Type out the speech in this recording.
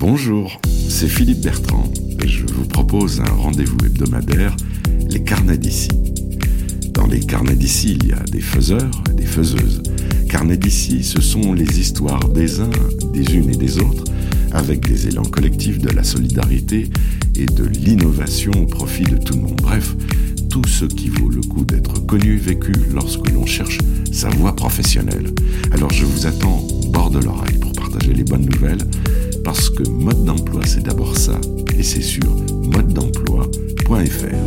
Bonjour, c'est Philippe Bertrand et je vous propose un rendez-vous hebdomadaire, les carnets d'ici. Dans les carnets d'ici, il y a des faiseurs et des faiseuses. Carnets d'ici, ce sont les histoires des uns, des unes et des autres, avec des élans collectifs de la solidarité et de l'innovation au profit de tout le monde. Bref, tout ce qui vaut le coup d'être connu vécu lorsque l'on cherche sa voie professionnelle. Alors je vous attends au bord de l'oreille pour partager les bonnes nouvelles, parce que c'est d'abord ça, et c'est sur mode d'emploi.fr.